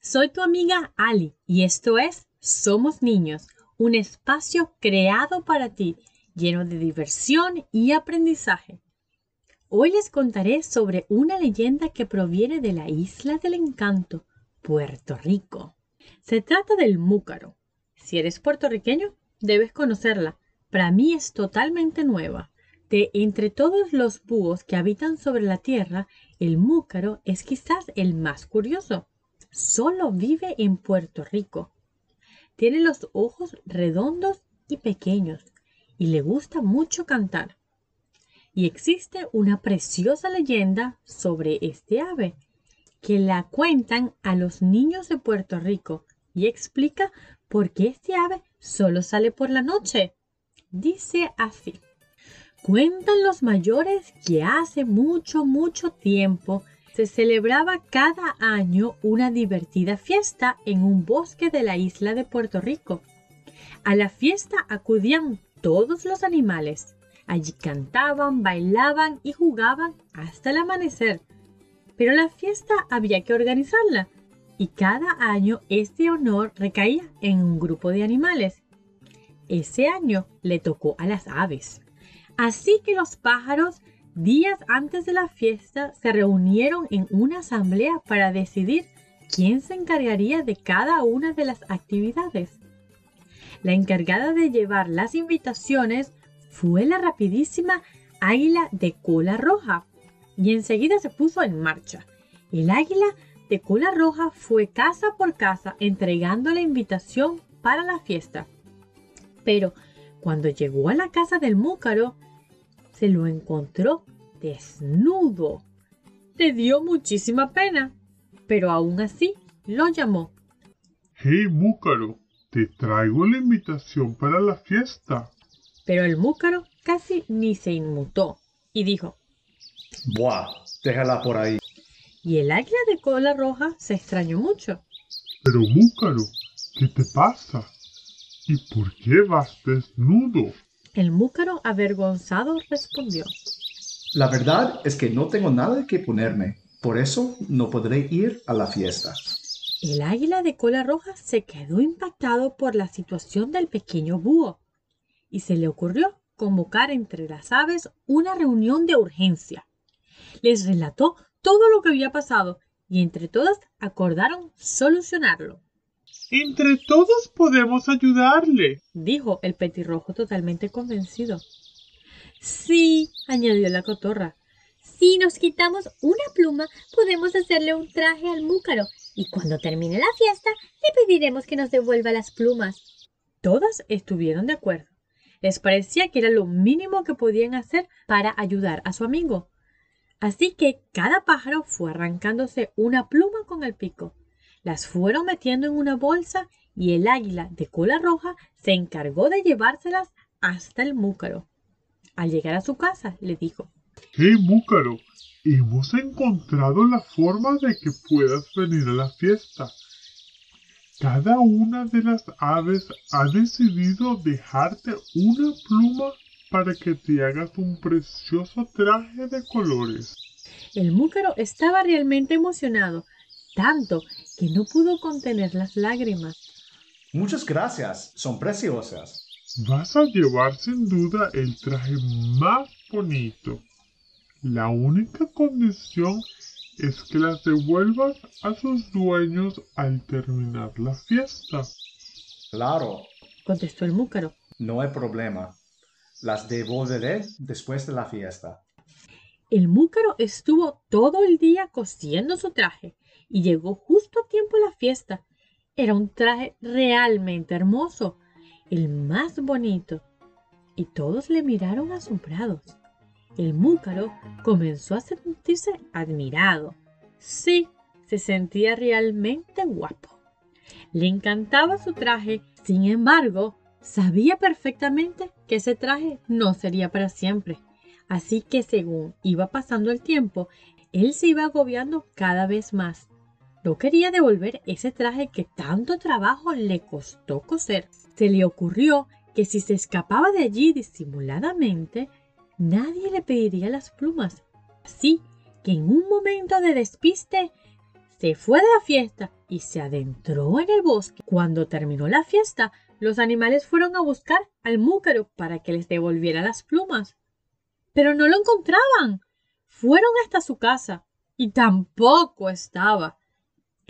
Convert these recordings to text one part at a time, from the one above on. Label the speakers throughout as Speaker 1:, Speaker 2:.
Speaker 1: soy tu amiga Ali y esto es Somos Niños, un espacio creado para ti, lleno de diversión y aprendizaje. Hoy les contaré sobre una leyenda que proviene de la isla del encanto, Puerto Rico. Se trata del múcaro. Si eres puertorriqueño, debes conocerla. Para mí es totalmente nueva. De entre todos los búhos que habitan sobre la tierra, el múcaro es quizás el más curioso. Solo vive en Puerto Rico. Tiene los ojos redondos y pequeños y le gusta mucho cantar. Y existe una preciosa leyenda sobre este ave que la cuentan a los niños de Puerto Rico y explica por qué este ave solo sale por la noche. Dice así. Cuentan los mayores que hace mucho, mucho tiempo se celebraba cada año una divertida fiesta en un bosque de la isla de Puerto Rico. A la fiesta acudían todos los animales. Allí cantaban, bailaban y jugaban hasta el amanecer. Pero la fiesta había que organizarla y cada año este honor recaía en un grupo de animales. Ese año le tocó a las aves. Así que los pájaros días antes de la fiesta se reunieron en una asamblea para decidir quién se encargaría de cada una de las actividades. La encargada de llevar las invitaciones fue la rapidísima águila de cola roja y enseguida se puso en marcha. El águila de cola roja fue casa por casa entregando la invitación para la fiesta. Pero cuando llegó a la casa del múcaro, se lo encontró desnudo. Le dio muchísima pena, pero aún así lo llamó.
Speaker 2: Hey, Múcaro, te traigo la invitación para la fiesta.
Speaker 1: Pero el múcaro casi ni se inmutó y dijo,
Speaker 3: Buah, déjala por ahí.
Speaker 1: Y el águila de cola roja se extrañó mucho.
Speaker 2: Pero Múcaro, ¿qué te pasa? ¿Y por qué vas desnudo?
Speaker 1: El múcaro avergonzado respondió.
Speaker 3: La verdad es que no tengo nada que ponerme, por eso no podré ir a la fiesta.
Speaker 1: El águila de cola roja se quedó impactado por la situación del pequeño búho y se le ocurrió convocar entre las aves una reunión de urgencia. Les relató todo lo que había pasado y entre todas acordaron solucionarlo.
Speaker 2: Entre todos podemos ayudarle,
Speaker 1: dijo el petirrojo totalmente convencido. Sí, añadió la cotorra.
Speaker 4: Si nos quitamos una pluma, podemos hacerle un traje al múcaro y cuando termine la fiesta le pediremos que nos devuelva las plumas.
Speaker 1: Todas estuvieron de acuerdo. Les parecía que era lo mínimo que podían hacer para ayudar a su amigo. Así que cada pájaro fue arrancándose una pluma con el pico las fueron metiendo en una bolsa y el águila de cola roja se encargó de llevárselas hasta el múcaro. Al llegar a su casa, le dijo,
Speaker 2: Hey múcaro, hemos encontrado la forma de que puedas venir a la fiesta. Cada una de las aves ha decidido dejarte una pluma para que te hagas un precioso traje de colores.
Speaker 1: El múcaro estaba realmente emocionado, tanto que no pudo contener las lágrimas.
Speaker 3: Muchas gracias, son preciosas.
Speaker 2: Vas a llevar sin duda el traje más bonito. La única condición es que las devuelvas a sus dueños al terminar la fiesta.
Speaker 3: Claro,
Speaker 1: contestó el múcaro.
Speaker 3: No hay problema. Las devolveré después de la fiesta.
Speaker 1: El múcaro estuvo todo el día cosiendo su traje y llegó justo a tiempo a la fiesta. Era un traje realmente hermoso, el más bonito, y todos le miraron asombrados. El múcaro comenzó a sentirse admirado. Sí, se sentía realmente guapo. Le encantaba su traje, sin embargo, sabía perfectamente que ese traje no sería para siempre. Así que según iba pasando el tiempo, él se iba agobiando cada vez más. No quería devolver ese traje que tanto trabajo le costó coser. Se le ocurrió que si se escapaba de allí disimuladamente, nadie le pediría las plumas. Así que en un momento de despiste, se fue de la fiesta y se adentró en el bosque. Cuando terminó la fiesta, los animales fueron a buscar al múcaro para que les devolviera las plumas. Pero no lo encontraban. Fueron hasta su casa y tampoco estaba.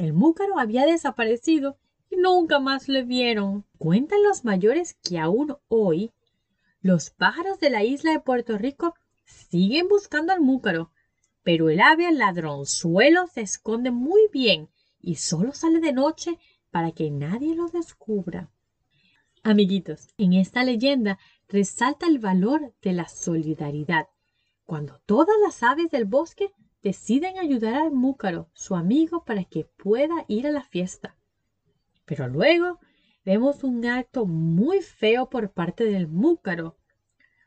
Speaker 1: El múcaro había desaparecido y nunca más le vieron. Cuentan los mayores que aún hoy los pájaros de la isla de Puerto Rico siguen buscando al múcaro, pero el ave ladronzuelo se esconde muy bien y solo sale de noche para que nadie lo descubra. Amiguitos, en esta leyenda resalta el valor de la solidaridad. Cuando todas las aves del bosque deciden ayudar al múcaro, su amigo, para que pueda ir a la fiesta. Pero luego vemos un acto muy feo por parte del múcaro,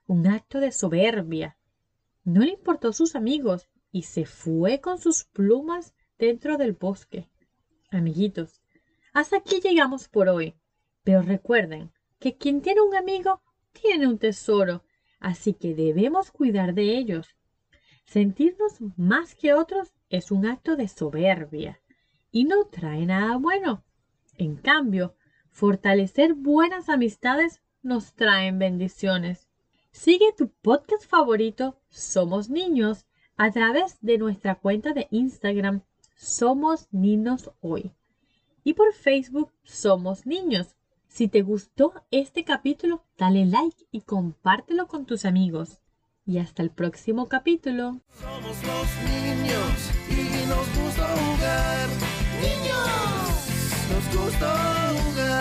Speaker 1: un acto de soberbia. No le importó sus amigos y se fue con sus plumas dentro del bosque. Amiguitos, hasta aquí llegamos por hoy, pero recuerden que quien tiene un amigo tiene un tesoro, así que debemos cuidar de ellos. Sentirnos más que otros es un acto de soberbia y no trae nada bueno. En cambio, fortalecer buenas amistades nos traen bendiciones. Sigue tu podcast favorito Somos Niños a través de nuestra cuenta de Instagram Somos Niños Hoy y por Facebook Somos Niños. Si te gustó este capítulo, dale like y compártelo con tus amigos. Y hasta el próximo capítulo.
Speaker 5: Somos los niños y nos gusta jugar. Niños, nos gusta jugar.